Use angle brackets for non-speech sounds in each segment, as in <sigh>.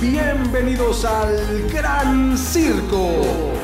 Bienvenidos al Gran Circo.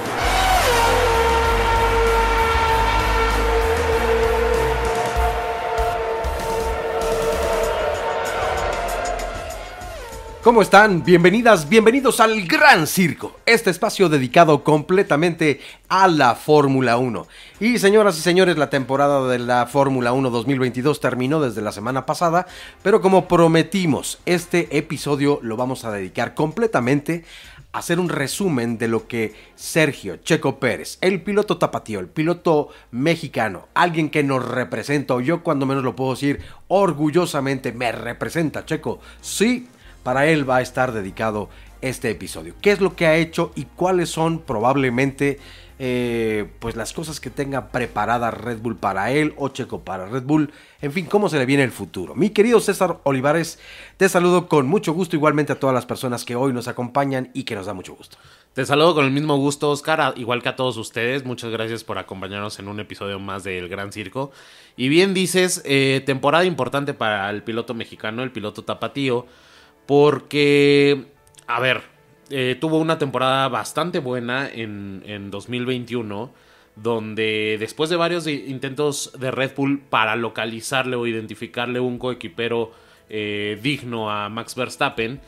¿Cómo están? Bienvenidas, bienvenidos al Gran Circo, este espacio dedicado completamente a la Fórmula 1. Y señoras y señores, la temporada de la Fórmula 1 2022 terminó desde la semana pasada, pero como prometimos, este episodio lo vamos a dedicar completamente a hacer un resumen de lo que Sergio Checo Pérez, el piloto tapatío, el piloto mexicano, alguien que nos representa, o yo cuando menos lo puedo decir orgullosamente, me representa Checo, sí, para él va a estar dedicado este episodio. ¿Qué es lo que ha hecho y cuáles son probablemente eh, pues las cosas que tenga preparada Red Bull para él o Checo para Red Bull? En fin, cómo se le viene el futuro. Mi querido César Olivares, te saludo con mucho gusto igualmente a todas las personas que hoy nos acompañan y que nos da mucho gusto. Te saludo con el mismo gusto, Oscar, igual que a todos ustedes. Muchas gracias por acompañarnos en un episodio más del Gran Circo. Y bien dices, eh, temporada importante para el piloto mexicano, el piloto tapatío porque, a ver, eh, tuvo una temporada bastante buena en, en 2021, donde después de varios intentos de Red Bull para localizarle o identificarle un coequipero eh, digno a Max Verstappen,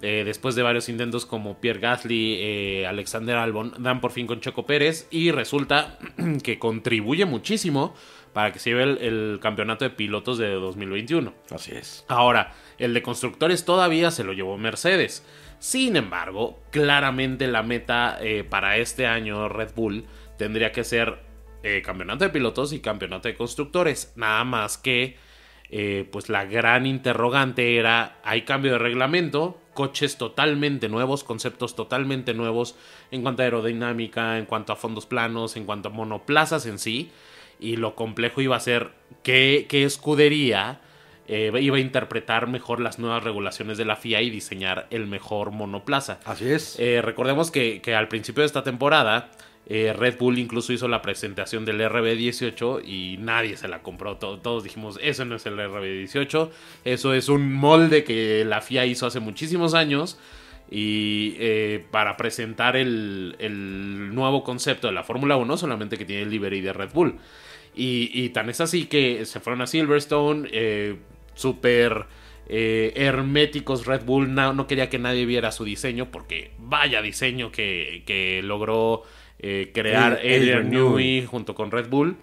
eh, después de varios intentos como Pierre Gasly, Alexander Albon, dan por fin con Checo Pérez y resulta <clears throat> que contribuye muchísimo para que se lleve el, campeonato de pilotos de 2021. Así es. Ahora, el de constructores todavía se lo llevó Mercedes. Sin embargo, claramente la meta eh, para este año Red Bull tendría que ser eh, campeonato de pilotos y campeonato de constructores. Nada más que, eh, pues la gran interrogante era, hay cambio de reglamento, coches totalmente nuevos, conceptos totalmente nuevos en cuanto a aerodinámica, en cuanto a fondos planos, en cuanto a monoplazas en sí y lo complejo iba a ser qué, escudería eh, iba a interpretar mejor las nuevas regulaciones de la FIA y diseñar el mejor monoplaza. Así es. Eh, recordemos que, al principio de esta temporada eh, Red Bull incluso hizo la presentación del RB18 y nadie se la compró. todos dijimos, eso no es el RB18, eso es un molde que la FIA hizo hace muchísimos años y eh, para presentar el, nuevo concepto de la Fórmula 1, solamente que tiene el livery de Red Bull. Y, tan es así que se fueron a Silverstone, eh, súper eh, herméticos Red Bull, no, quería que nadie viera su diseño, porque vaya diseño que, logró crear Adrian Newey junto con Red Bull.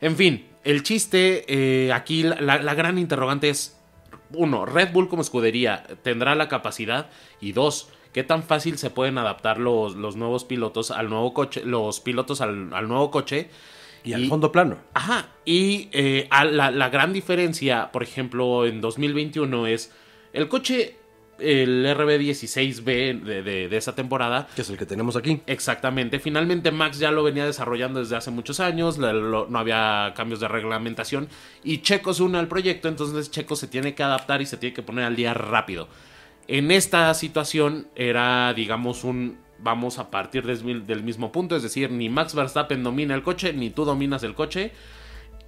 En fin, el chiste, aquí la gran interrogante es, uno, Red Bull como escudería tendrá la capacidad y dos, qué tan fácil se pueden adaptar los, los nuevos pilotos al nuevo coche, los pilotos al, nuevo coche. Y, al fondo plano. Ajá. Y eh, la, la, gran diferencia, por ejemplo, en 2021 es el coche el RB16B de, esa temporada. Que es el que tenemos aquí. Exactamente. Finalmente Max ya lo venía desarrollando desde hace muchos años, no había cambios de reglamentación y Checo se une al proyecto, entonces Checo se tiene que adaptar y se tiene que poner al día rápido. En esta situación era, digamos, un vamos a partir del mismo punto, es decir, ni Max Verstappen domina el coche, ni tú dominas el coche.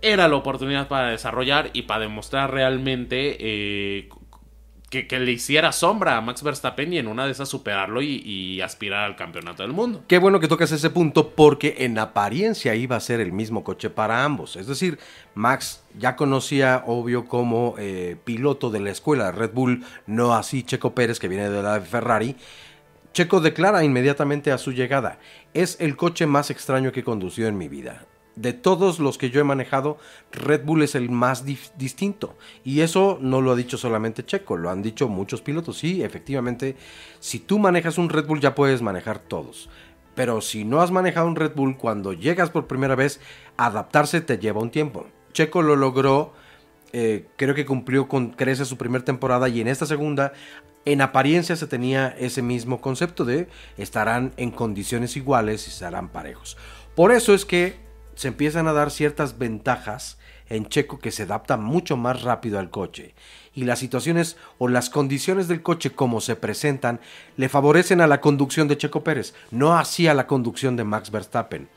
Era la oportunidad para desarrollar y para demostrar realmente eh, que, le hiciera sombra a Max Verstappen y en una de esas superarlo y, aspirar al campeonato del mundo. Qué bueno que tocas ese punto porque en apariencia iba a ser el mismo coche para ambos. Es decir, Max ya conocía, obvio, como eh, piloto de la escuela Red Bull, no así Checo Pérez que viene de la Ferrari. Checo declara inmediatamente a su llegada, es el coche más extraño que he conducido en mi vida de todos los que yo he manejado, Red Bull es el más distinto. Y eso no lo ha dicho solamente Checo, lo han dicho muchos pilotos. Sí, efectivamente, si tú manejas un Red Bull ya puedes manejar todos. Pero si no has manejado un Red Bull, cuando llegas por primera vez, adaptarse te lleva un tiempo. Checo lo logró, eh, creo que cumplió con creces su primera temporada y en esta segunda, en apariencia se tenía ese mismo concepto de estarán en condiciones iguales y estarán parejos. Por eso es que se empiezan a dar ciertas ventajas en Checo que se adapta mucho más rápido al coche y las situaciones o las condiciones del coche como se presentan le favorecen a la conducción de Checo Pérez, no así a la conducción de Max Verstappen.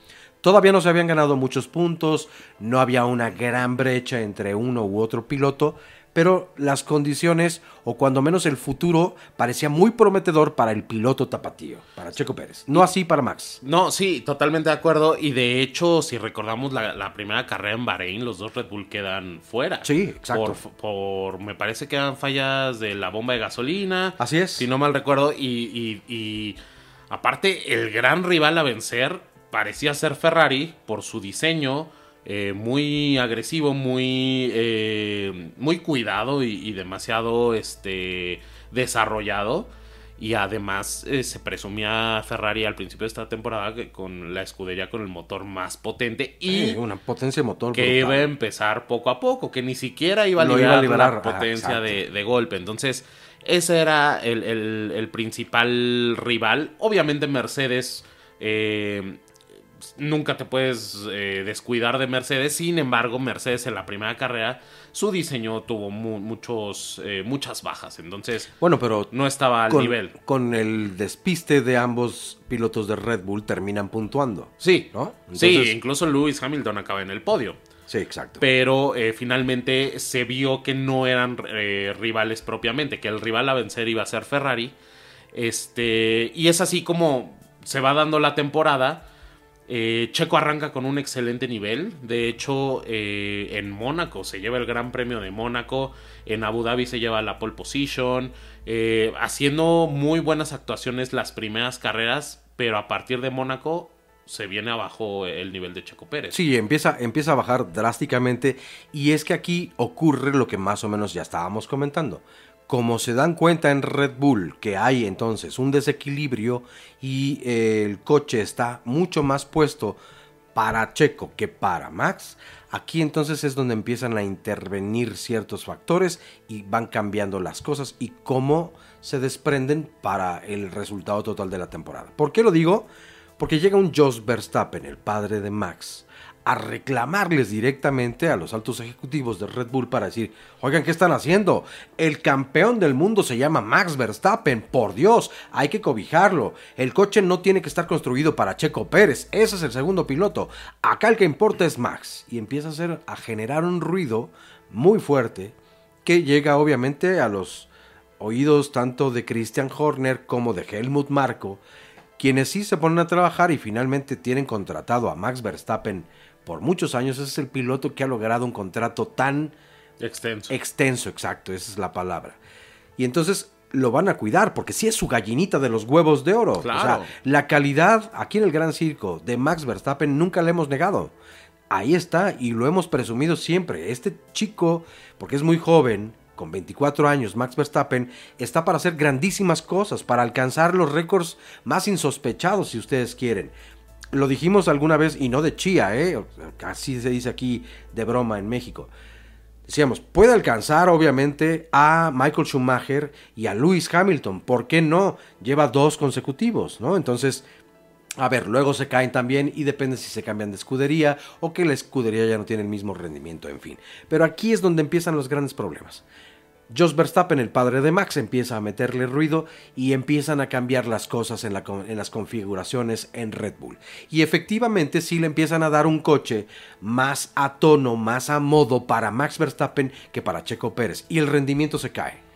Todavía no se habían ganado muchos puntos, no había una gran brecha entre uno u otro piloto, pero las condiciones, o cuando menos el futuro, parecía muy prometedor para el piloto tapatío, para Checo Pérez. No así para Max. No, sí, totalmente de acuerdo. Y de hecho, si recordamos la, primera carrera en Bahrein, los dos Red Bull quedan fuera. Sí, exacto. Por, me parece que eran fallas de la bomba de gasolina. Así es. Si no mal recuerdo. y, y aparte, el gran rival a vencer parecía ser Ferrari por su diseño eh, muy agresivo, muy, eh, muy cuidado y, demasiado este, desarrollado. Y además eh, se presumía Ferrari al principio de esta temporada que con la escudería con el motor más potente y una potencia de motor que iba a empezar poco a poco, que ni siquiera iba a liberar, la potencia de, golpe. Entonces, ese era el, principal rival. Obviamente Mercedes nunca te puedes eh, descuidar de Mercedes. Sin embargo, Mercedes en la primera carrera, su diseño tuvo muchos, eh, muchas bajas. Entonces, bueno, pero no estaba al nivel. Con el despiste de ambos pilotos de Red Bull terminan puntuando. Sí, ¿no? sí, incluso Lewis Hamilton acaba en el podio. Sí, exacto. Pero eh, finalmente se vio que no eran rivales propiamente, que el rival a vencer iba a ser Ferrari. Este, y es así como se va dando la temporada eh, Checo arranca con un excelente nivel. De hecho, eh, en Mónaco se lleva el Gran Premio de Mónaco. En Abu Dhabi se lleva la pole position. Eh, haciendo muy buenas actuaciones las primeras carreras. Pero a partir de Mónaco se viene abajo el nivel de Checo Pérez. Sí, empieza, empieza a bajar drásticamente. Y es que aquí ocurre lo que más o menos ya estábamos comentando como se dan cuenta en Red Bull que hay entonces un desequilibrio y eh, el coche está mucho más puesto para Checo que para Max, aquí entonces es donde empiezan a intervenir ciertos factores y van cambiando las cosas y cómo se desprenden para el resultado total de la temporada. ¿Por qué lo digo? Porque llega un Jos Verstappen, el padre de Max, a reclamarles directamente a los altos ejecutivos de Red Bull para decir, oigan, ¿qué están haciendo? El campeón del mundo se llama Max Verstappen, por Dios, hay que cobijarlo. El coche no tiene que estar construido para Checo Pérez, ese es el segundo piloto. Acá el que importa es Max. Y empieza a, a generar un ruido muy fuerte que llega obviamente a los oídos tanto de Christian Horner como de Helmut Marko, quienes sí se ponen a trabajar y finalmente tienen contratado a Max Verstappen por muchos años. es el piloto que ha logrado un contrato tan extenso. Extenso, exacto, esa es la palabra. Y entonces lo van a cuidar, porque sí es su gallinita de los huevos de oro. Claro. O sea, la calidad aquí en el Gran Circo de Max Verstappen nunca le hemos negado. Ahí está y lo hemos presumido siempre. Este chico, porque es muy joven, con 24 años, Max Verstappen está para hacer grandísimas cosas, para alcanzar los récords más insospechados, si ustedes quieren lo dijimos alguna vez, y no de chía, ¿eh? Así se dice aquí de broma en México. Decíamos, puede alcanzar obviamente a Michael Schumacher y a Lewis Hamilton. ¿Por qué no? Lleva dos consecutivos, ¿no? Entonces, a ver, luego se caen también y depende si se cambian de escudería o que la escudería ya no tiene el mismo rendimiento, en fin. Pero aquí es donde empiezan los grandes problemas. Jos Verstappen, el padre de Max, empieza a meterle ruido y empiezan a cambiar las cosas en, las configuraciones en Red Bull. Y efectivamente sí le empiezan a dar un coche más a tono, más a modo para Max Verstappen que para Checo Pérez. Y el rendimiento se cae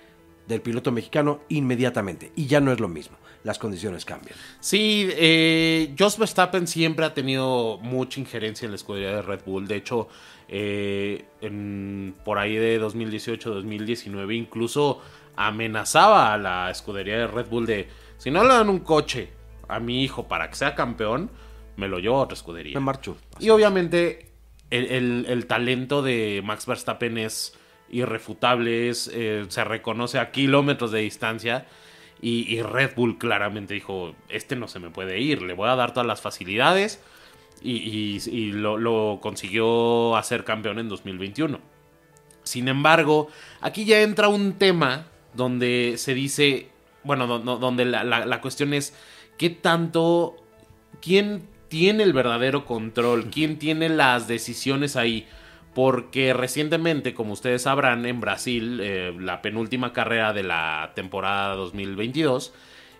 del piloto mexicano inmediatamente. Y ya no es lo mismo. Las condiciones cambian. Sí, eh, Jos Verstappen siempre ha tenido mucha injerencia en la escudería de Red Bull. De hecho, eh, en, por ahí de 2018-2019 incluso amenazaba a la escudería de Red Bull de si no le dan un coche a mi hijo para que sea campeón, me lo llevo a otra escudería. Me marcho. Y obviamente el, talento de Max Verstappen es irrefutable, eh, se reconoce a kilómetros de distancia. Y, y, Red Bull claramente dijo, este no se me puede ir, le voy a dar todas las facilidades y, lo, consiguió hacer campeón en 2021. Sin embargo, aquí ya entra un tema donde se dice, bueno, donde la, cuestión es qué tanto, quién tiene el verdadero control, quién tiene las decisiones ahí. Porque recientemente, como ustedes sabrán, en Brasil, eh, la penúltima carrera de la temporada 2022,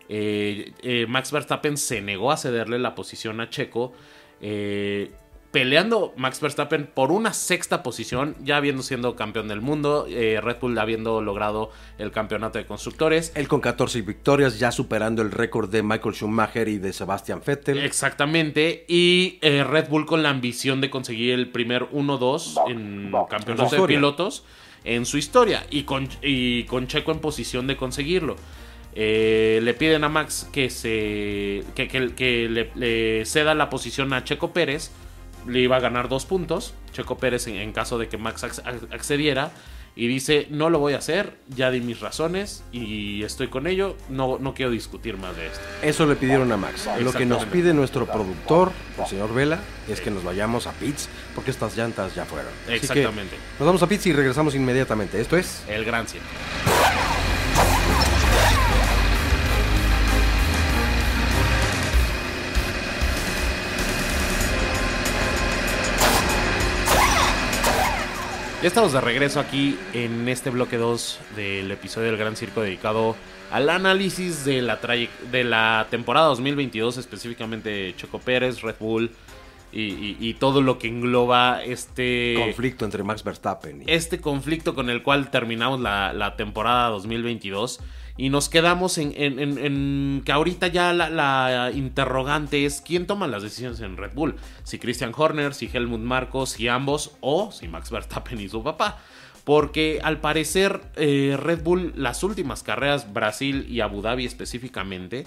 eh, eh, Max Verstappen se negó a cederle la posición a Checo peleando Max Verstappen por una sexta posición, ya habiendo sido campeón del mundo, eh, Red Bull habiendo logrado el campeonato de constructores. Él con 14 victorias, ya superando el récord de Michael Schumacher y de Sebastian Vettel. Exactamente, y eh, Red Bull con la ambición de conseguir el primer 1-2 en campeonato de pilotos en su historia y con, y con Checo en posición de conseguirlo. Eh, le piden a Max que se que, que, le, ceda la posición a Checo Pérez. Le iba a ganar dos puntos. Checo Pérez en, caso de que Max accediera. Y dice, no lo voy a hacer, ya di mis razones y estoy con ello, no, no quiero discutir más de esto. Eso le pidieron a Max. Lo que nos pide nuestro productor, el señor Vela, es que nos vayamos a pits porque estas llantas ya fueron. Exactamente. nos vamos a pits y regresamos inmediatamente. Esto es... El Gran Circo. Ya estamos de regreso aquí en este bloque 2 del episodio del Gran Circo dedicado al análisis de la, de la temporada 2022, específicamente Choco Pérez, Red Bull y, todo lo que engloba este conflicto entre Max Verstappen. Este conflicto con el cual terminamos la, la temporada 2022 y nos quedamos en, que ahorita ya la, interrogante es quién toma las decisiones en Red Bull. Si Christian Horner, si Helmut Marcos, si ambos o si Max Verstappen y su papá. Porque al parecer eh, Red Bull, las últimas carreras, Brasil y Abu Dhabi específicamente,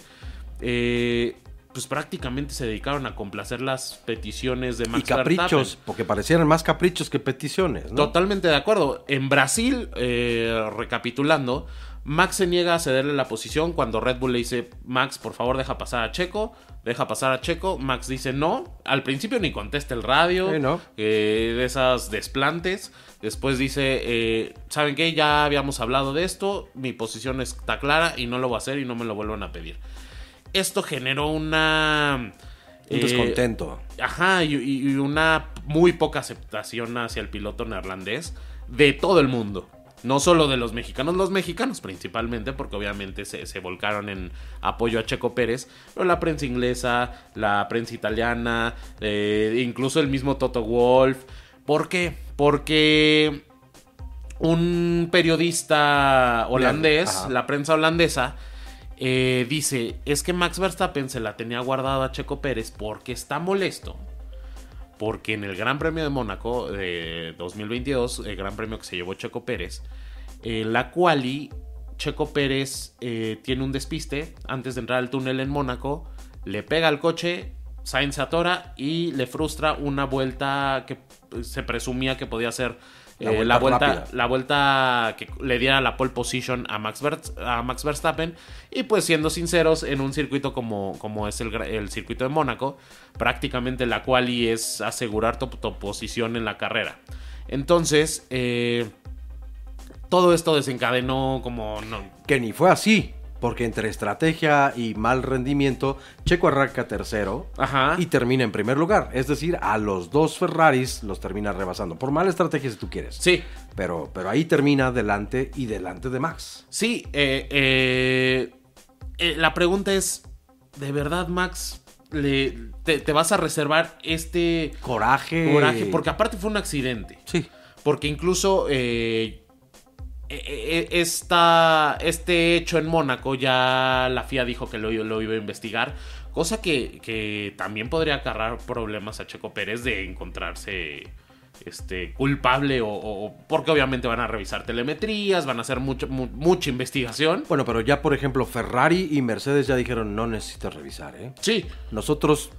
eh, pues prácticamente se dedicaron a complacer las peticiones de Max y caprichos, porque parecieran más caprichos que peticiones. Totalmente de acuerdo. En Brasil, eh, recapitulando, Max se niega a cederle la posición cuando Red Bull le dice, Max, por favor, deja pasar a Checo. Deja pasar a Checo. Max dice no. Al principio ni contesta el radio. Eh, de esas desplantes. Después dice, eh, ¿saben qué? Ya habíamos hablado de esto. Mi posición está clara y no lo voy a hacer y no me lo vuelvan a pedir. Esto generó una... Un descontento. Eh, ajá, y una muy poca aceptación hacia el piloto neerlandés de todo el mundo. No solo de los mexicanos, los mexicanos principalmente, porque obviamente se, volcaron en apoyo a Checo Pérez, pero la prensa inglesa, la prensa italiana, eh, incluso el mismo Toto Wolf. ¿Por qué? Porque un periodista holandés, la prensa holandesa, eh, dice, es que Max Verstappen se la tenía guardada a Checo Pérez porque está molesto porque en el Gran Premio de Mónaco de 2022, el Gran Premio que se llevó Checo Pérez, eh, la quali, Checo Pérez eh, tiene un despiste antes de entrar al túnel en Mónaco, le pega al coche, Sainz atora y le frustra una vuelta que se presumía que podía ser eh, la, vuelta, la, vuelta, que le diera la pole position a Max, a Max Verstappen. Y pues siendo sinceros, en un circuito como, como es el, circuito de Mónaco, prácticamente la quali es asegurar tu, posición en la carrera. Entonces, eh, todo esto desencadenó como... No, que ni fue así. Porque entre estrategia y mal rendimiento, Checo arranca tercero y termina en primer lugar. Es decir, a los dos Ferraris los termina rebasando. Por mala estrategia si tú quieres. Sí. Pero, pero ahí termina delante y delante de Max. Sí. Eh, eh, eh, la pregunta es, ¿de verdad Max le, te, vas a reservar este coraje? Coraje, porque aparte fue un accidente. Sí. Porque incluso esta, este hecho en Mónaco ya la FIA dijo que lo, lo iba a investigar, cosa que, también podría acarrar problemas a Checo Pérez de encontrarse este, culpable o, porque obviamente van a revisar telemetrías, van a hacer mucho, mucha investigación. Bueno, pero ya por ejemplo Ferrari y Mercedes ya dijeron no necesitas revisar, ¿eh? Sí. Nosotros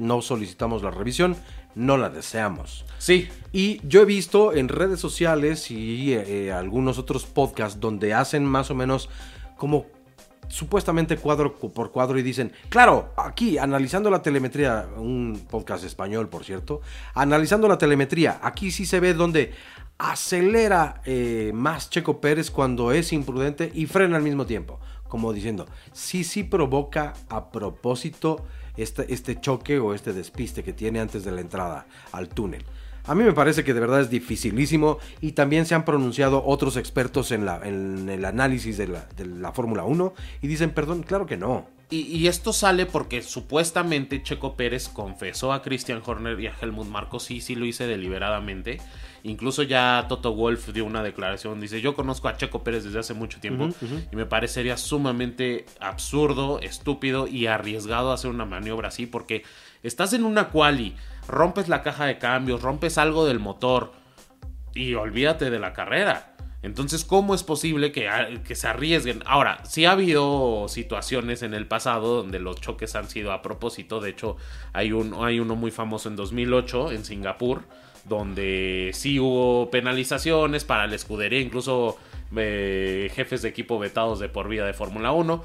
no solicitamos la revisión, no la deseamos. Sí. Y yo he visto en redes sociales y eh, algunos otros podcasts donde hacen más o menos como supuestamente cuadro por cuadro y dicen, claro, aquí analizando la telemetría, un podcast español por cierto, analizando la telemetría, aquí sí se ve donde acelera eh, más Checo Pérez cuando es imprudente y frena al mismo tiempo, como diciendo, sí, sí provoca a propósito este, este choque o este despiste que tiene antes de la entrada al túnel. A mí me parece que de verdad es dificilísimo y también se han pronunciado otros expertos en, la, en el análisis de la, de la Fórmula 1 y dicen, perdón, claro que no. Y, esto sale porque supuestamente Checo Pérez confesó a Christian Horner y a Helmut Marcos, sí, sí lo hice deliberadamente. Incluso ya Toto Wolf dio una declaración, dice, yo conozco a Checo Pérez desde hace mucho tiempo y me parecería sumamente absurdo, estúpido y arriesgado hacer una maniobra así porque estás en una quali, rompes la caja de cambios, rompes algo del motor y olvídate de la carrera. Entonces, ¿cómo es posible que, que, se arriesguen? Ahora, sí ha habido situaciones en el pasado donde los choques han sido a propósito. De hecho, hay, un, hay uno muy famoso en 2008 en Singapur, donde sí hubo penalizaciones para la escudería, incluso eh, jefes de equipo vetados de por vida de Fórmula 1.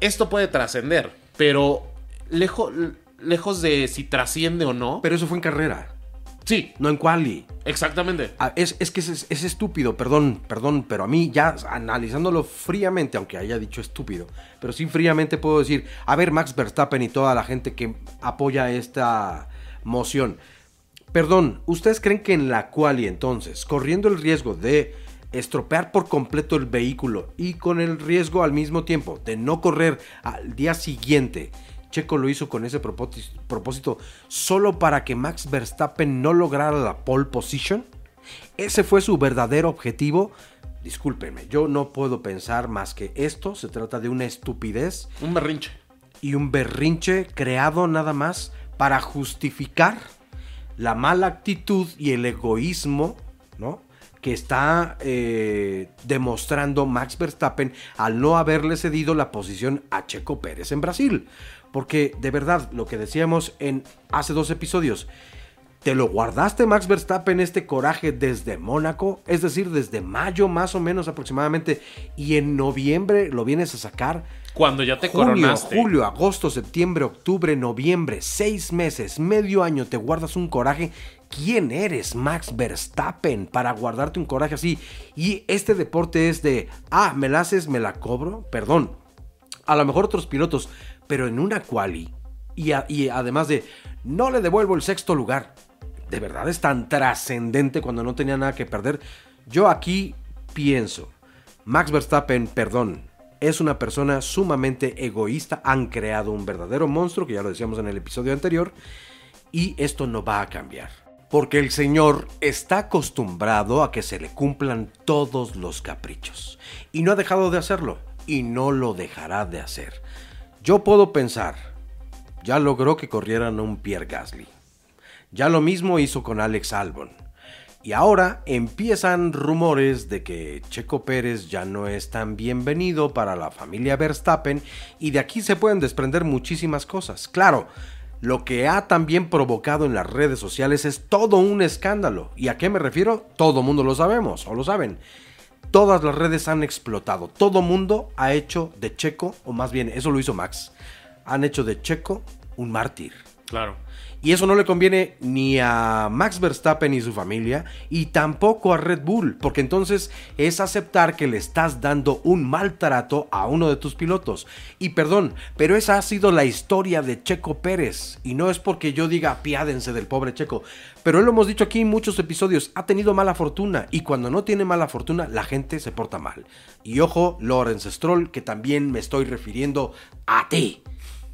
Esto puede trascender, pero lejos, lejos de si trasciende o no. Pero eso fue en carrera. Sí. No en quali. Exactamente. Ah, es, que es, estúpido, perdón, perdón, pero a mí ya analizándolo fríamente, aunque haya dicho estúpido, pero sí fríamente puedo decir, a ver, Max Verstappen y toda la gente que apoya esta moción. Perdón, ¿ustedes creen que en la quali entonces, corriendo el riesgo de estropear por completo el vehículo y con el riesgo al mismo tiempo de no correr al día siguiente, Checo lo hizo con ese propósito solo para que Max Verstappen no lograra la pole position. Ese fue su verdadero objetivo. Discúlpenme, yo no puedo pensar más que esto se trata de una estupidez. Un berrinche. Y un berrinche creado nada más para justificar la mala actitud y el egoísmo, ¿no? que está eh, demostrando Max Verstappen al no haberle cedido la posición a Checo Pérez en Brasil. Porque de verdad, lo que decíamos en hace dos episodios, ¿te lo guardaste Max Verstappen este coraje desde Mónaco? Es decir, desde mayo más o menos aproximadamente, y en noviembre lo vienes a sacar. Cuando ya te coronaste. Julio, agosto, septiembre, octubre, noviembre, seis meses, medio año, te guardas un coraje. ¿Quién eres, Max Verstappen, para guardarte un coraje así? Y este deporte es de, ah, me la haces, me la cobro. Perdón. A lo mejor otros pilotos pero en una quali. Y, y además de, no le devuelvo el sexto lugar. De verdad es tan trascendente cuando no tenía nada que perder. Yo aquí pienso, Max Verstappen, perdón, es una persona sumamente egoísta. Han creado un verdadero monstruo, que ya lo decíamos en el episodio anterior. Y esto no va a cambiar. Porque el Señor está acostumbrado a que se le cumplan todos los caprichos. Y no ha dejado de hacerlo. Y no lo dejará de hacer. Yo puedo pensar, ya logró que corrieran un Pierre Gasly. Ya lo mismo hizo con Alex Albon. Y ahora empiezan rumores de que Checo Pérez ya no es tan bienvenido para la familia Verstappen y de aquí se pueden desprender muchísimas cosas. Claro, lo que ha también provocado en las redes sociales es todo un escándalo. ¿Y a qué me refiero? Todo mundo lo sabemos o lo saben todas las redes han explotado. Todo mundo ha hecho de Checo, o más bien, eso lo hizo Max, han hecho de Checo un mártir. Claro. Y eso no le conviene ni a Max Verstappen y su familia, y tampoco a Red Bull, porque entonces es aceptar que le estás dando un maltrato a uno de tus pilotos. Y perdón, pero esa ha sido la historia de Checo Pérez, y no es porque yo diga piádense del pobre Checo, pero lo hemos dicho aquí en muchos episodios, ha tenido mala fortuna, y cuando no tiene mala fortuna, la gente se porta mal. Y ojo, Lawrence Stroll, que también me estoy refiriendo a ti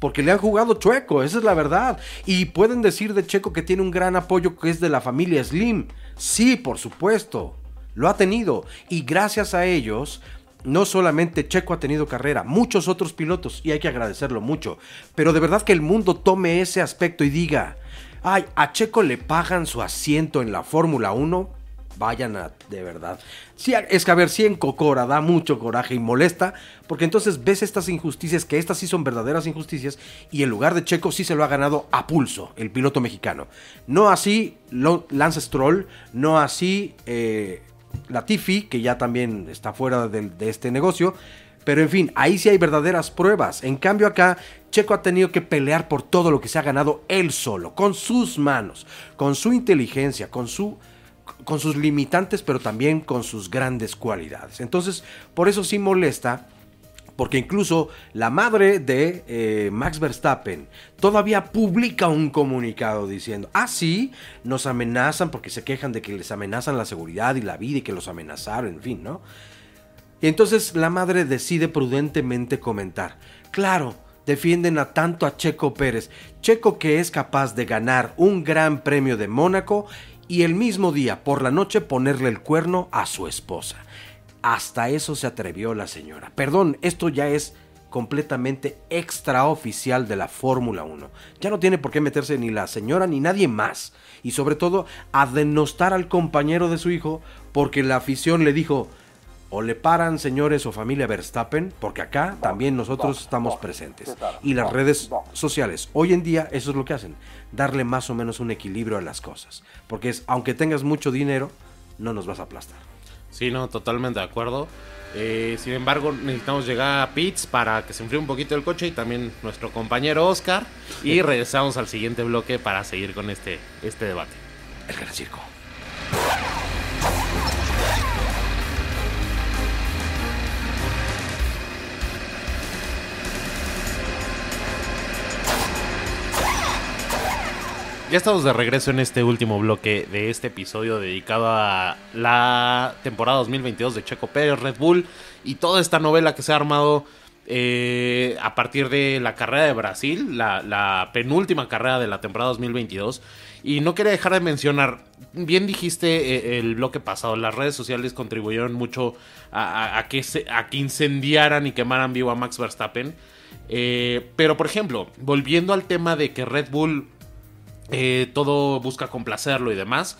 porque le han jugado chueco, esa es la verdad. Y pueden decir de Checo que tiene un gran apoyo que es de la familia Slim. Sí, por supuesto, lo ha tenido. Y gracias a ellos, no solamente Checo ha tenido carrera, muchos otros pilotos, y hay que agradecerlo mucho. Pero de verdad que el mundo tome ese aspecto y diga, ay, a Checo le pagan su asiento en la Fórmula 1 vayan a, de verdad. Sí, es que a ver, si en Cocora da mucho coraje y molesta, porque entonces ves estas injusticias, que estas sí son verdaderas injusticias, y en lugar de Checo sí se lo ha ganado a pulso el piloto mexicano. No así Lance Stroll, no así eh, Latifi, que ya también está fuera de, de este negocio. Pero en fin, ahí sí hay verdaderas pruebas. En cambio acá, Checo ha tenido que pelear por todo lo que se ha ganado él solo, con sus manos, con su inteligencia, con su con sus limitantes, pero también con sus grandes cualidades. Entonces, por eso sí molesta, porque incluso la madre de eh, Max Verstappen todavía publica un comunicado diciendo, ah, sí, nos amenazan porque se quejan de que les amenazan la seguridad y la vida y que los amenazaron, en fin, ¿no? Y entonces la madre decide prudentemente comentar, claro, defienden a tanto a Checo Pérez, Checo que es capaz de ganar un gran premio de Mónaco y el mismo día por la noche ponerle el cuerno a su esposa. Hasta eso se atrevió la señora. Perdón, esto ya es completamente extraoficial de la Fórmula 1. Ya no tiene por qué meterse ni la señora ni nadie más. Y sobre todo a denostar al compañero de su hijo porque la afición le dijo, o le paran señores o familia Verstappen, porque acá también nosotros estamos presentes. Y las redes sociales, hoy en día eso es lo que hacen, darle más o menos un equilibrio a las cosas. Porque es, aunque tengas mucho dinero, no nos vas a aplastar. Sí, no, totalmente de acuerdo. Eh, sin embargo, necesitamos llegar a Pitts para que se enfríe un poquito el coche y también nuestro compañero Oscar. Y regresamos al siguiente bloque para seguir con este, este debate. El gran circo. Ya estamos de regreso en este último bloque de este episodio dedicado a la temporada 2022 de Checo Pérez, Red Bull y toda esta novela que se ha armado eh, a partir de la carrera de Brasil, la, penúltima carrera de la temporada 2022. Y no quería dejar de mencionar, bien dijiste eh, el bloque pasado, las redes sociales contribuyeron mucho a, que, a que incendiaran y quemaran vivo a Max Verstappen. Eh, pero por ejemplo, volviendo al tema de que Red Bull eh, todo busca complacerlo y demás.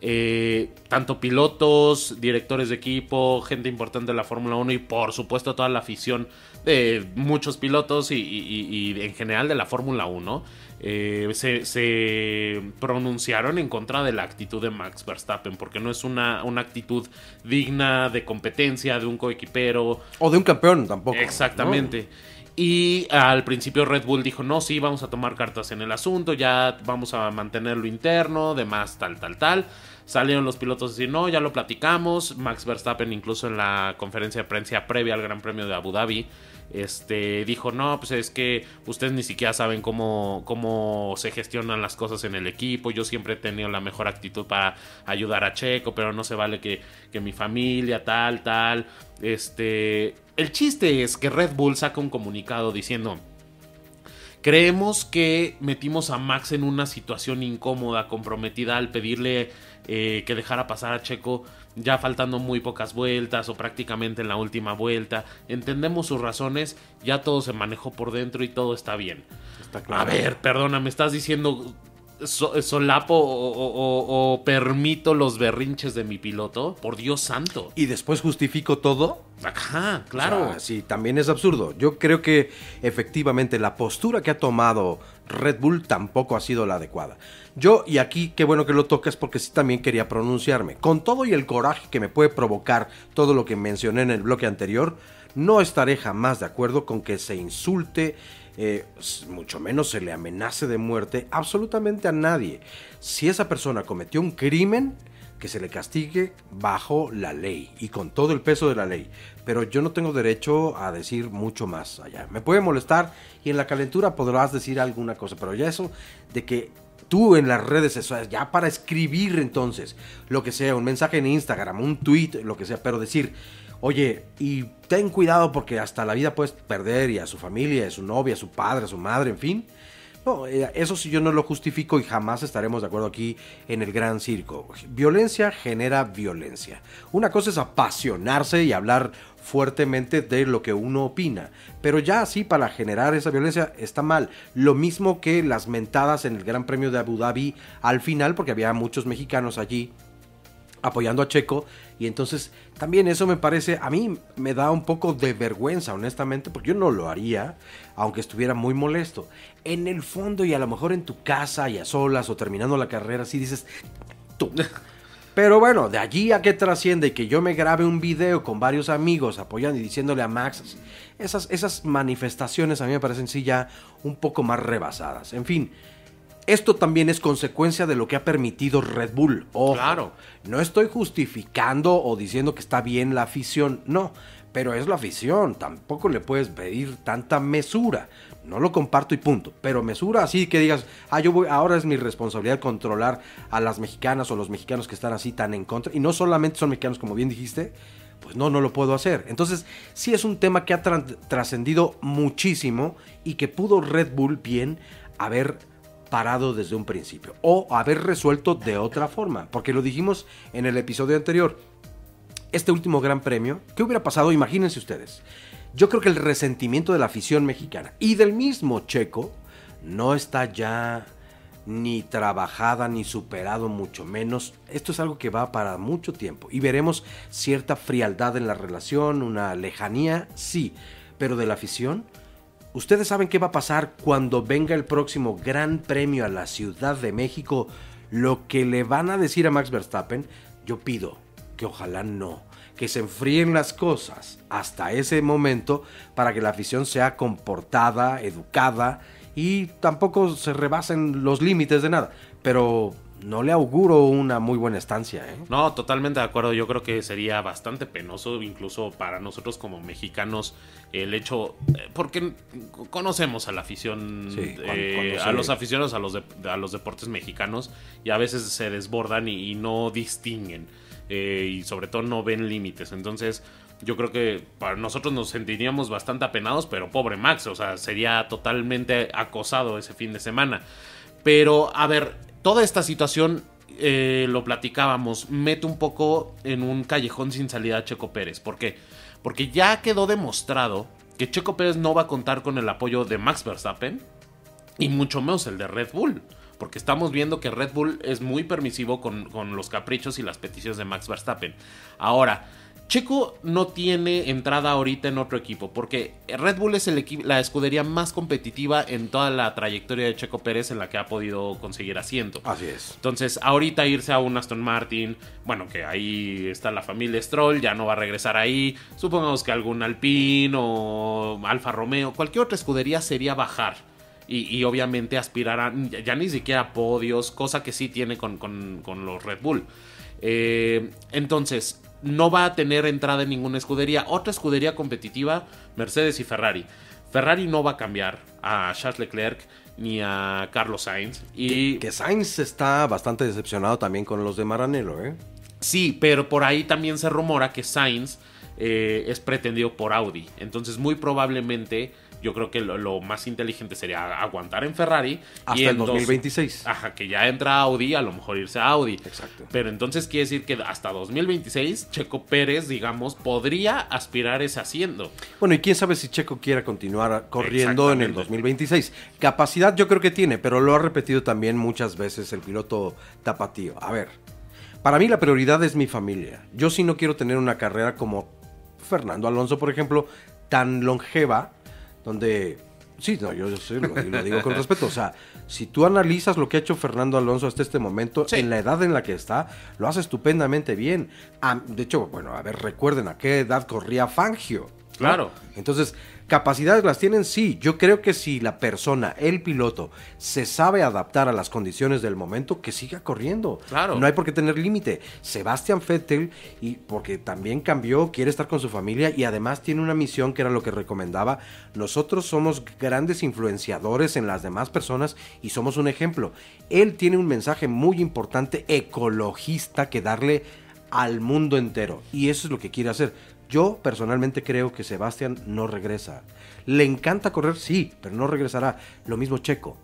Eh, tanto pilotos, directores de equipo, gente importante de la Fórmula 1 y por supuesto toda la afición de muchos pilotos y, en general de la Fórmula 1 eh, se, pronunciaron en contra de la actitud de Max Verstappen porque no es una, una actitud digna de competencia de un coequipero o de un campeón tampoco. Exactamente. Y al principio Red Bull dijo, no, sí, vamos a tomar cartas en el asunto, ya vamos a mantenerlo interno, demás, tal, tal, tal. Salieron los pilotos a decir, no, ya lo platicamos. Max Verstappen incluso en la conferencia de prensa previa al Gran Premio de Abu Dhabi este, dijo, no, pues es que ustedes ni siquiera saben cómo, cómo se gestionan las cosas en el equipo, yo siempre he tenido la mejor actitud para ayudar a Checo, pero no se vale que, que mi familia, tal, tal, este, el chiste es que Red Bull saca un comunicado diciendo, Creemos que metimos a Max en una situación incómoda, comprometida al pedirle eh, que dejara pasar a Checo ya faltando muy pocas vueltas o prácticamente en la última vuelta. Entendemos sus razones, ya todo se manejó por dentro y todo está bien. A ver, perdona, me estás diciendo solapo o, permito los berrinches de mi piloto, por Dios santo. Y después justifico todo. Ajá, claro. sí, también es absurdo. Yo creo que efectivamente la postura que ha tomado Red Bull tampoco ha sido la adecuada. Yo, y aquí qué bueno que lo tocas porque sí también quería pronunciarme. Con todo y el coraje que me puede provocar todo lo que mencioné en el bloque anterior, no estaré jamás de acuerdo con que se insulte eh, mucho menos se le amenace de muerte absolutamente a nadie. Si esa persona cometió un crimen, que se le castigue bajo la ley y con todo el peso de la ley. Pero yo no tengo derecho a decir mucho más allá. Me puede molestar y en la calentura podrás decir alguna cosa, pero ya eso de que tú en las redes sociales, ya para escribir entonces, lo que sea, un mensaje en Instagram, un tweet, lo que sea, pero decir, Oye, y ten cuidado porque hasta la vida puedes perder y a su familia, a su novia, a su padre, a su madre, en fin. No, eh, eso sí yo no lo justifico y jamás estaremos de acuerdo aquí en el gran circo. Violencia genera violencia. Una cosa es apasionarse y hablar fuertemente de lo que uno opina, pero ya así para generar esa violencia está mal. Lo mismo que las mentadas en el Gran Premio de Abu Dhabi al final, porque había muchos mexicanos allí apoyando a Checo y entonces también eso me parece, a mí me da un poco de vergüenza, honestamente, porque yo no lo haría, aunque estuviera muy molesto. En el fondo y a lo mejor en tu casa y a solas o terminando la carrera, sí dices, tú. <laughs> Pero bueno, de allí a que trasciende que yo me grabe un video con varios amigos apoyando y diciéndole a Max, esas, esas manifestaciones a mí me parecen sí ya un poco más rebasadas. En fin, esto también es consecuencia de lo que ha permitido Red Bull. claro. No estoy justificando o diciendo que está bien la afición, no. Pero es la afición, tampoco le puedes pedir tanta mesura. No lo comparto y punto. Pero mesura así que digas, ah, yo voy, ahora es mi responsabilidad controlar a las mexicanas o los mexicanos que están así tan en contra. Y no solamente son mexicanos, como bien dijiste, Pues no, no lo puedo hacer. Entonces, sí es un tema que ha trascendido muchísimo y que pudo Red Bull bien haber parado desde un principio o haber resuelto de otra forma, porque lo dijimos en el episodio anterior. Este último gran premio, ¿qué hubiera pasado? Imagínense ustedes. Yo creo que el resentimiento de la afición mexicana y del mismo Checo no está ya ni trabajada ni superado mucho menos. Esto es algo que va para mucho tiempo y veremos cierta frialdad en la relación, una lejanía, sí, pero de la afición ¿Ustedes saben qué va a pasar cuando venga el próximo Gran Premio a la Ciudad de México? Lo que le van a decir a Max Verstappen, yo pido que ojalá no, que se enfríen las cosas hasta ese momento para que la afición sea comportada, educada y tampoco se rebasen los límites de nada. Pero no le auguro una muy buena estancia. ¿eh? No, totalmente de acuerdo. Yo creo que sería bastante penoso, incluso para nosotros como mexicanos, el hecho, eh, porque conocemos a la afición, eh, a los aficionados a los, a los deportes mexicanos y a veces se desbordan y, no distinguen y sobre todo no ven límites. Entonces, yo creo que para nosotros nos sentiríamos bastante apenados, pero pobre Max, o sea, sería totalmente acosado ese fin de semana. Pero, a ver, toda esta situación, eh, lo platicábamos, mete un poco en un callejón sin salida a Checo Pérez. ¿Por qué? Porque ya quedó demostrado que Checo Pérez no va a contar con el apoyo de Max Verstappen y mucho menos el de Red Bull. Porque estamos viendo que Red Bull es muy permisivo con, con los caprichos y las peticiones de Max Verstappen. Ahora, Checo no tiene entrada ahorita en otro equipo, porque Red Bull es el la escudería más competitiva en toda la trayectoria de Checo Pérez en la que ha podido conseguir asiento. Así es. Entonces, ahorita irse a un Aston Martin, bueno, que ahí está la familia Stroll, ya no va a regresar ahí. Supongamos que algún Alpine o Alfa Romeo, cualquier otra escudería sería bajar. Y, obviamente aspirar a ya ni siquiera podios, cosa que sí tiene con, con los Red Bull. Eh, entonces, no va a tener entrada en ninguna escudería. Otra escudería competitiva, Mercedes y Ferrari. Ferrari no va a cambiar a Charles Leclerc ni a Carlos Sainz. Y... Que, Sainz está bastante decepcionado también con los de Maranello, ¿eh? Sí, pero por ahí también se rumora que Sainz eh, es pretendido por Audi. Entonces muy probablemente yo creo que lo, más inteligente sería aguantar en Ferrari. Hasta y en 2026. ajá, que ya entra Audi, a lo mejor irse a Audi. Exacto. Pero entonces quiere decir que hasta 2026 Checo Pérez, digamos, podría aspirar ese haciendo. Bueno, y quién sabe si Checo quiera continuar corriendo en el 2026. Capacidad yo creo que tiene, pero lo ha repetido también muchas veces el piloto tapatío. A ver, para mí la prioridad es mi familia. Yo sí no quiero tener una carrera como Fernando Alonso, por ejemplo, tan longeva donde Sí, no, yo, lo, digo con respeto. O sea, si tú analizas lo que ha hecho Fernando Alonso hasta este momento, en la edad en la que está, lo hace estupendamente bien. de hecho, bueno, a ver, recuerden a qué edad corría Fangio. Claro. Entonces, ¿Capacidades las tienen? Sí. Yo creo que si la persona, el piloto, se sabe adaptar a las condiciones del momento, que siga corriendo. Claro. No hay por qué tener límite. Sebastián Vettel, y porque también cambió, quiere estar con su familia y además tiene una misión que era lo que recomendaba. Nosotros somos grandes influenciadores en las demás personas y somos un ejemplo. Él tiene un mensaje muy importante ecologista que darle al mundo entero. Y eso es lo que quiere hacer. Yo personalmente creo que Sebastián no regresa. Le encanta correr, sí, pero no regresará. Lo mismo Checo.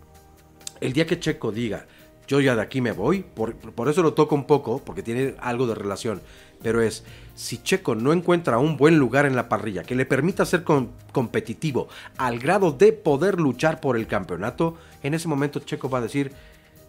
El día que Checo diga, yo ya de aquí me voy, por, eso lo toco un poco, porque tiene algo de relación, pero es, si Checo no encuentra un buen lugar en la parrilla que le permita ser competitivo al grado de poder luchar por el campeonato, en ese momento Checo va a decir,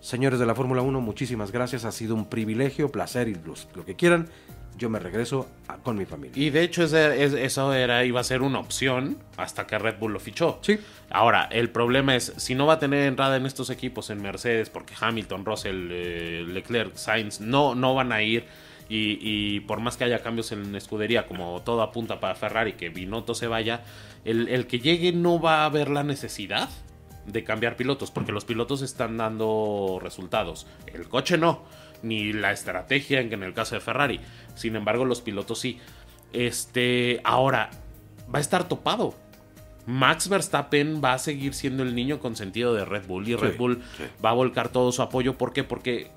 señores de la Fórmula 1, muchísimas gracias, ha sido un privilegio, placer y lo que quieran, yo me regreso con mi familia. Y de hecho eso era, iba a ser una opción hasta que Red Bull lo fichó. Sí. Ahora, el problema es, si no va a tener entrada en estos equipos, en Mercedes, porque Hamilton, Russell, eh, Leclerc, Sainz, no, no van a ir. Y, por más que haya cambios en la escudería, como todo apunta para Ferrari, que Binotto se vaya, el, el que llegue no va a haber la necesidad de cambiar pilotos, porque los pilotos están dando resultados. El coche no ni la estrategia en, el caso de Ferrari. Sin embargo, los pilotos sí. Este, ahora, va a estar topado. Max Verstappen va a seguir siendo el niño consentido de Red Bull y Red Bull va a volcar todo su apoyo. ¿Por qué? Porque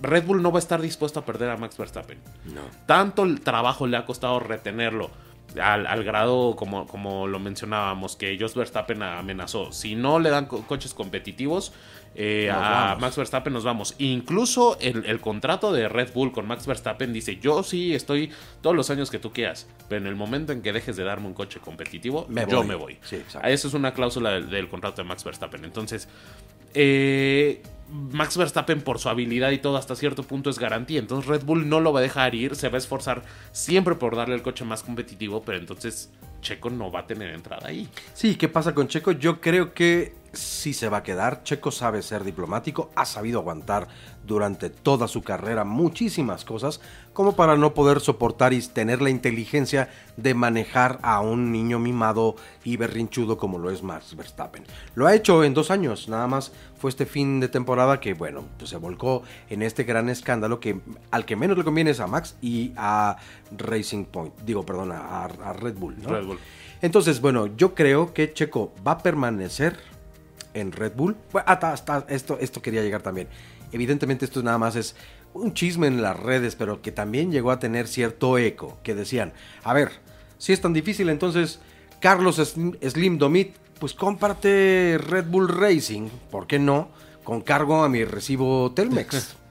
Red Bull no va a estar dispuesto a perder a Max Verstappen. No. Tanto el trabajo le ha costado retenerlo al, al grado, como, como lo mencionábamos, que Jos Verstappen amenazó. Si no le dan co- coches competitivos eh, a vamos. Max Verstappen, nos vamos. Incluso el, el contrato de Red Bull con Max Verstappen dice: Yo sí estoy todos los años que tú quieras, pero en el momento en que dejes de darme un coche competitivo, Me yo voy. me voy. Sí. Esa es una cláusula del, del contrato de Max Verstappen. Entonces, eh, Max Verstappen por su habilidad y todo hasta cierto punto es garantía. Entonces Red Bull no lo va a dejar ir, se va a esforzar siempre por darle el coche más competitivo, pero entonces Checo no va a tener entrada ahí. Sí, ¿qué pasa con Checo? Yo creo que sí se va a quedar. Checo sabe ser diplomático, ha sabido aguantar durante toda su carrera muchísimas cosas, como para no poder soportar y tener la inteligencia de manejar a un niño mimado y berrinchudo como lo es Max Verstappen. Lo ha hecho en dos años, nada más fue este fin de temporada que, bueno, pues se volcó en este gran escándalo que al que menos le conviene es a Max y a Racing Point, digo, perdón, a, a Red Bull, ¿no? Red Bull. Entonces, bueno, yo creo que Checo va a permanecer en Red Bull. Bueno, hasta, hasta esto, esto quería llegar también. Evidentemente esto nada más es un chisme en las redes, pero que también llegó a tener cierto eco, que decían, a ver, si es tan difícil, entonces Carlos Slim, Domit, pues cómprate Red Bull Racing, ¿por qué no? Con cargo a mi recibo Telmex. <laughs>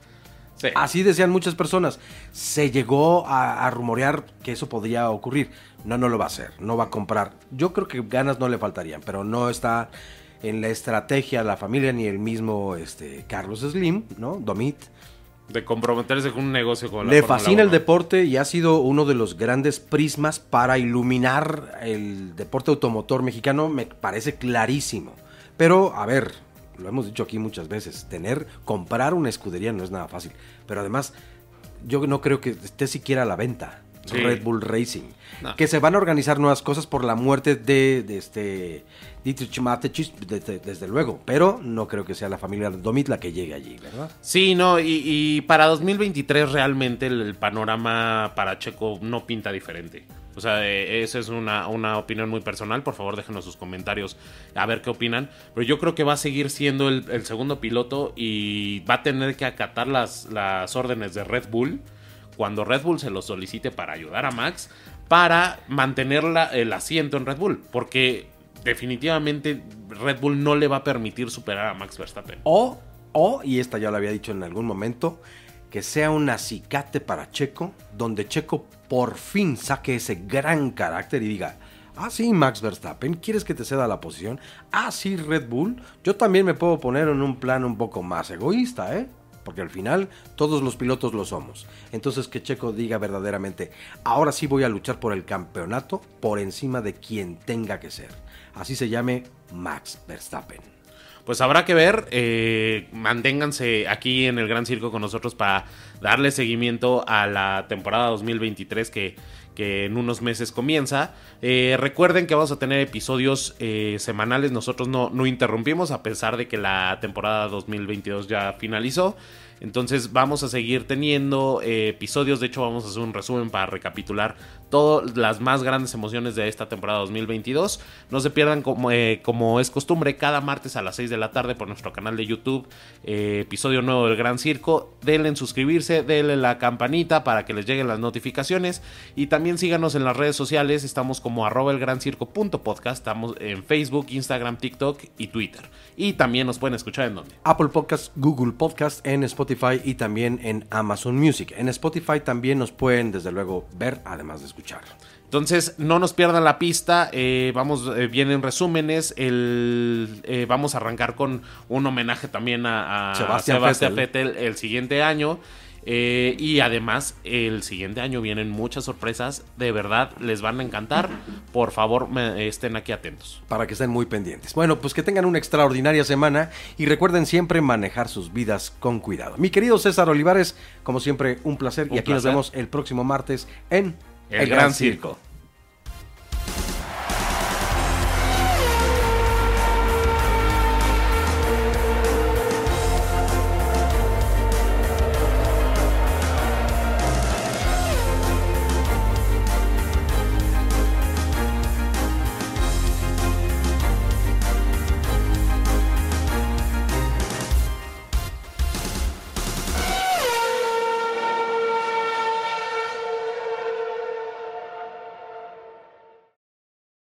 Sí. Así decían muchas personas. Se llegó a, a rumorear que eso podría ocurrir. No, no lo va a hacer. No va a comprar. Yo creo que ganas no le faltarían, pero no está en la estrategia la familia ni el mismo este, Carlos Slim, ¿no? Domit. De comprometerse con un negocio con la Le Fórmula fascina el 1. deporte y ha sido uno de los grandes prismas para iluminar el deporte automotor mexicano, me parece clarísimo. Pero, a ver, lo hemos dicho aquí muchas veces, tener, comprar una escudería no es nada fácil. Pero además, yo no creo que esté siquiera a la venta. Sí. Red Bull Racing. No. Que se van a organizar nuevas cosas por la muerte de, de este Dietrich Mateschitz, de- de- desde luego. Pero no creo que sea la familia Domit la que llegue allí, ¿verdad? Sí, no, y, y para 2023 realmente el, el panorama para Checo no pinta diferente. O sea, eh, esa es una, una opinión muy personal. Por favor, déjenos sus comentarios a ver qué opinan. Pero yo creo que va a seguir siendo el, el segundo piloto y va a tener que acatar las, las órdenes de Red Bull cuando Red Bull se lo solicite para ayudar a Max para mantener la- el asiento en Red Bull. Porque definitivamente Red Bull no le va a permitir superar a Max Verstappen. O, o, y esta ya lo había dicho en algún momento, que sea un acicate para Checo, donde Checo por fin saque ese gran carácter y diga, ah, sí, Max Verstappen, ¿quieres que te ceda la posición? Ah, sí, Red Bull, yo también me puedo poner en un plan un poco más egoísta, ¿eh? Porque al final todos los pilotos lo somos. Entonces que Checo diga verdaderamente, ahora sí voy a luchar por el campeonato por encima de quien tenga que ser. Así se llame Max Verstappen. Pues habrá que ver, eh, manténganse aquí en el Gran Circo con nosotros para darle seguimiento a la temporada 2023 que, que en unos meses comienza. Eh, recuerden que vamos a tener episodios eh, semanales, nosotros no, no interrumpimos a pesar de que la temporada 2022 ya finalizó. Entonces vamos a seguir teniendo eh, episodios, de hecho vamos a hacer un resumen para recapitular todas las más grandes emociones de esta temporada 2022. No se pierdan como, eh, como es costumbre cada martes a las 6 de la tarde por nuestro canal de YouTube, eh, episodio nuevo del Gran Circo. Denle en suscribirse, denle la campanita para que les lleguen las notificaciones y también síganos en las redes sociales, estamos como arroba el gran circo punto podcast, estamos en Facebook, Instagram, TikTok y Twitter. Y también nos pueden escuchar en donde. Apple Podcast, Google Podcast, en Spotify y también en Amazon Music. En Spotify también nos pueden, desde luego, ver, además de escuchar. Entonces, no nos pierdan la pista. eh, vamos, eh, vienen resúmenes. El, eh, vamos a arrancar con un homenaje también a, a Sebastián Sebastián Vettel. El siguiente año. Eh, y además, el siguiente año vienen muchas sorpresas. De verdad, les van a encantar. Por favor, me- estén aquí atentos. Para que estén muy pendientes. Bueno, pues que tengan una extraordinaria semana y recuerden siempre manejar sus vidas con cuidado. Mi querido César Olivares, como siempre, un placer. Un y aquí nos vemos el próximo martes en El, Gran Circo.